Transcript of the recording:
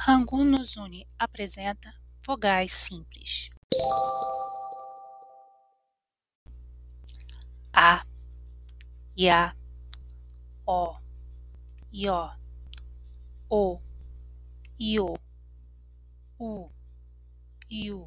Rangun nos une apresenta vogais simples. A, ia, O, Ió, O, Iô, U, Iu,